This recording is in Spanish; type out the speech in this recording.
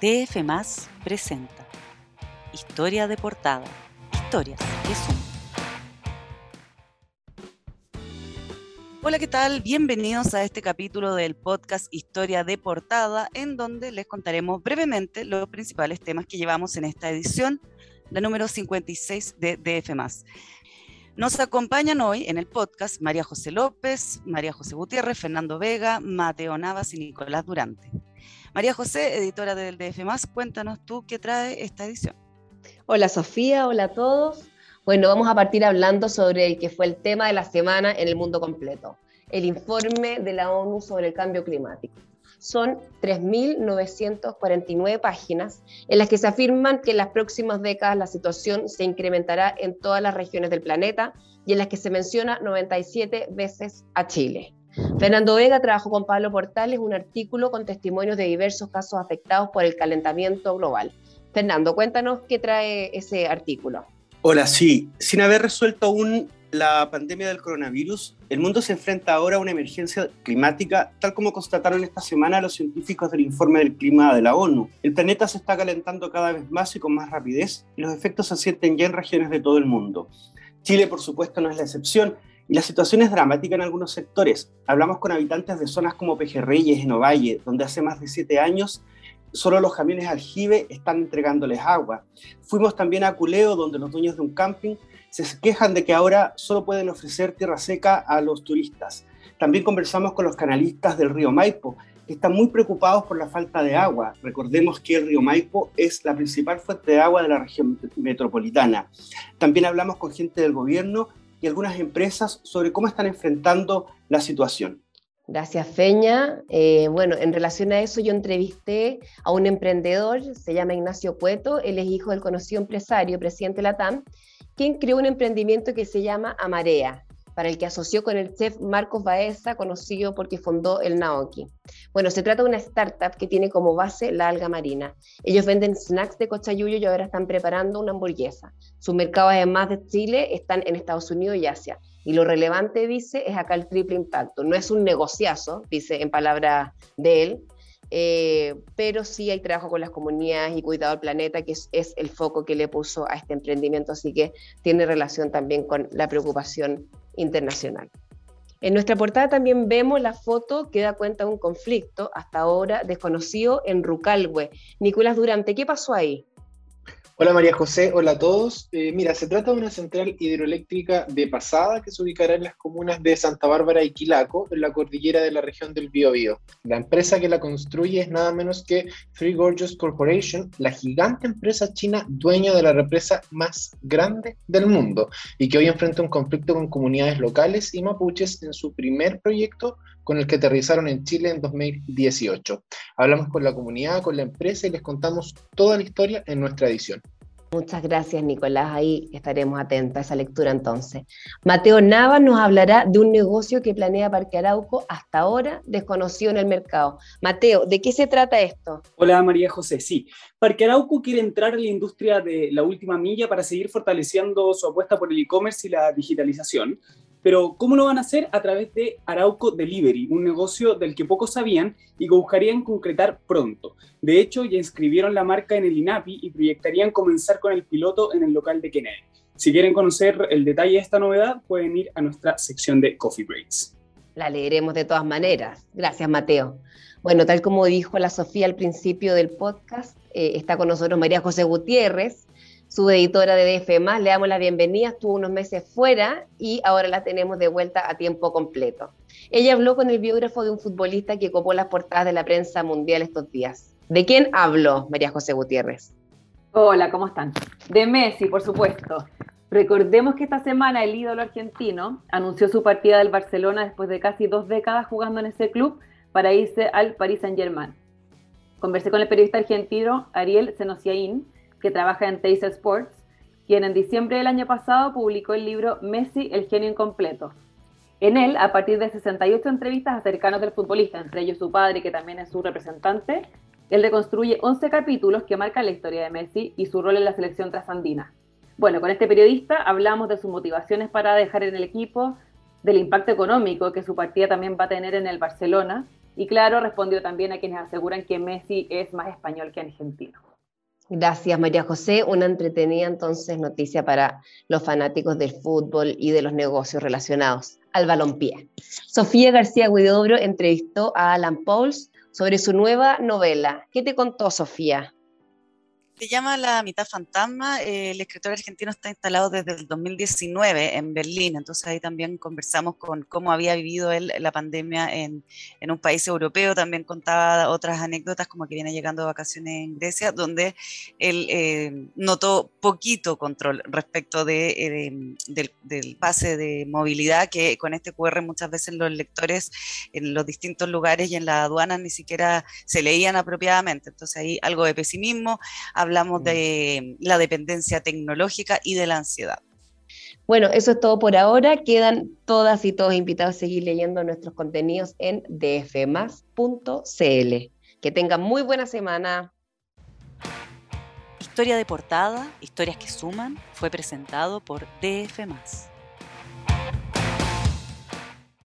DF Más presenta Historia de portada. Historias que suman. Hola, ¿qué tal? Bienvenidos a este capítulo del podcast Historia de portada, en donde les contaremos brevemente los principales temas que llevamos en esta edición, la número 56 de DF Más. Nos acompañan hoy en el podcast María José López, María José Gutiérrez, Fernando Vega, Mateo Navas y Nicolás Durante. María José, editora del DF, cuéntanos tú qué trae esta edición. Hola Sofía, hola a todos. Bueno, vamos a partir hablando sobre el que fue el tema de la semana en el mundo completo, el informe de la ONU sobre el cambio climático. Son 3.949 páginas en las que se afirman que en las próximas décadas la situación se incrementará en todas las regiones del planeta y en las que se menciona 97 veces a Chile. Fernando Vega trabajó con Pablo Portales un artículo con testimonios de diversos casos afectados por el calentamiento global. Fernando, cuéntanos qué trae ese artículo. Hola, sí. Sin haber resuelto aún la pandemia del coronavirus, el mundo se enfrenta ahora a una emergencia climática, tal como constataron esta semana los científicos del informe del clima de la ONU. El planeta se está calentando cada vez más y con más rapidez, y los efectos se sienten ya en regiones de todo el mundo. Chile, por supuesto, no es la excepción, y la situación es dramática en algunos sectores. Hablamos con habitantes de zonas como Pejerreyes, en Ovalle, donde hace más de siete años solo los camiones aljibe están entregándoles agua. Fuimos también a Culeo, donde los dueños de un camping se quejan de que ahora solo pueden ofrecer tierra seca a los turistas. También conversamos con los canalistas del río Maipo, que están muy preocupados por la falta de agua. Recordemos que el río Maipo es la principal fuente de agua de la región metropolitana. También hablamos con gente del gobierno y algunas empresas sobre cómo están enfrentando la situación. Gracias, Feña. Eh, bueno, en relación a eso, yo entrevisté a un emprendedor, se llama Ignacio Cueto, él es hijo del conocido empresario, presidente de la TAM, quien creó un emprendimiento que se llama Amarea para el que asoció con el chef Marcos Baeza, conocido porque fundó el Naoki. Bueno, se trata de una startup que tiene como base la alga marina. Ellos venden snacks de cochayuyo y ahora están preparando una hamburguesa. Sus mercados, además de Chile, están en Estados Unidos y Asia. Y lo relevante, dice, es acá el triple impacto. No es un negociazo, dice en palabras de él, eh, pero sí hay trabajo con las comunidades y cuidado del planeta, que es, es, el foco que le puso a este emprendimiento, así que tiene relación también con la preocupación internacional. En nuestra portada también vemos la foto que da cuenta de un conflicto hasta ahora desconocido en Rucalhue. Nicolás Durante, ¿qué pasó ahí? Hola María José, hola a todos. Eh, mira, se trata de una central hidroeléctrica de pasada que se ubicará en las comunas de Santa Bárbara y Quilaco, en la cordillera de la región del Biobío. La empresa que la construye es nada menos que Three Gorges Corporation, la gigante empresa china dueña de la represa más grande del mundo y que hoy enfrenta un conflicto con comunidades locales y mapuches en su primer proyecto con el que aterrizaron en Chile en 2018. Hablamos con la comunidad, con la empresa y les contamos toda la historia en nuestra edición. Muchas gracias, Nicolás. Ahí estaremos atentos a esa lectura entonces. Mateo Nava nos hablará de un negocio que planea Parque Arauco hasta ahora desconocido en el mercado. Mateo, ¿de qué se trata esto? Hola, María José. Sí, Parque Arauco quiere entrar en la industria de la última milla para seguir fortaleciendo su apuesta por el e-commerce y la digitalización. Pero ¿cómo lo van a hacer? A través de Arauco Delivery, un negocio del que pocos sabían y que buscarían concretar pronto. De hecho, ya inscribieron la marca en el INAPI y proyectarían comenzar con el piloto en el local de Kennedy. Si quieren conocer el detalle de esta novedad, pueden ir a nuestra sección de Coffee Breaks. La leeremos de todas maneras. Gracias, Mateo. Bueno, tal como dijo la Sofía al principio del podcast, eh, está con nosotros María José Gutiérrez, su editora de DF+, le damos la bienvenida, estuvo unos meses fuera y ahora la tenemos de vuelta a tiempo completo. Ella habló con el biógrafo de un futbolista que copó las portadas de la prensa mundial estos días. ¿De quién habló María José Gutiérrez? Hola, ¿cómo están? De Messi, por supuesto. Recordemos que esta semana el ídolo argentino anunció su partida del Barcelona después de casi dos décadas jugando en ese club para irse al Paris Saint-Germain. Conversé con el periodista argentino Ariel Senosiaín, que trabaja en Taser Sports, quien en diciembre del año pasado publicó el libro Messi, el genio incompleto. En él, a partir de 68 entrevistas a cercanos del futbolista, entre ellos su padre, que también es su representante, él reconstruye 11 capítulos que marcan la historia de Messi y su rol en la selección trasandina. Bueno, con este periodista hablamos de sus motivaciones para dejar en el equipo, del impacto económico que su partida también va a tener en el Barcelona Y claro, respondió también a quienes aseguran que Messi es más español que argentino. Gracias, María José. Una entretenida entonces noticia para los fanáticos del fútbol y de los negocios relacionados al balompié. Sofía García Guidobro entrevistó a Alan Pauls sobre su nueva novela. ¿Qué te contó, Sofía? Se llama La mitad fantasma. Eh, el escritor argentino está instalado desde el 2019 en Berlín, entonces ahí también conversamos con cómo había vivido él la pandemia en, en un país europeo. También contaba otras anécdotas como que viene llegando de vacaciones en Grecia, donde él eh, notó poquito control respecto de, eh, del, del, pase de movilidad, que con este QR muchas veces los lectores en los distintos lugares y en la aduana ni siquiera se leían apropiadamente. Entonces ahí algo de pesimismo hablamos de la dependencia tecnológica y de la ansiedad. Bueno, eso es todo por ahora. Quedan todas y todos invitados a seguir leyendo nuestros contenidos en dfmas.cl. Que tengan muy buena semana. Historia de portada, historias que suman, fue presentado por DF.